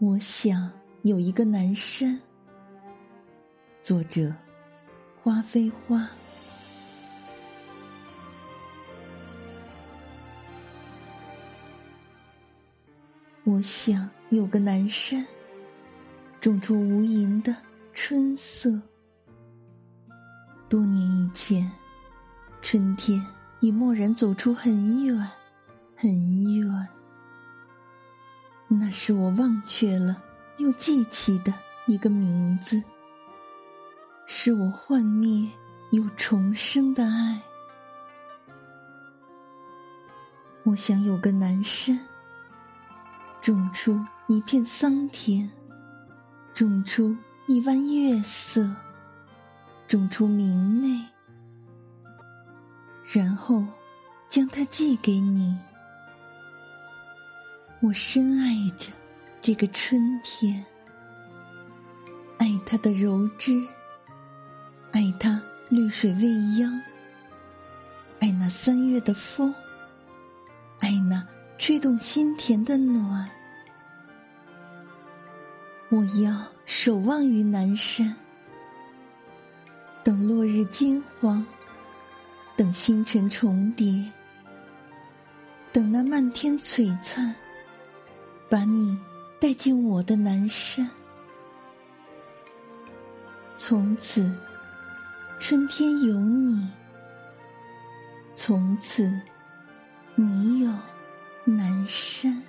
我想有一个南山。作者：花非花。我想有个南山，种出无垠的春色。多年以前，春天已蓦然走出很远，很远。那是我忘却了又记起的一个名字，是我幻灭又重生的爱。我想有个南山，种出一片桑田，种出一弯月色，种出明媚，然后将它寄给你。我深爱着这个春天，爱它的柔枝，爱它绿水未央，爱那三月的风，爱那吹动心田的暖。我要守望于南山，等落日金黄，等星辰重叠，等那漫天璀璨。把你带进我的南山，从此春天有你，从此你有南山。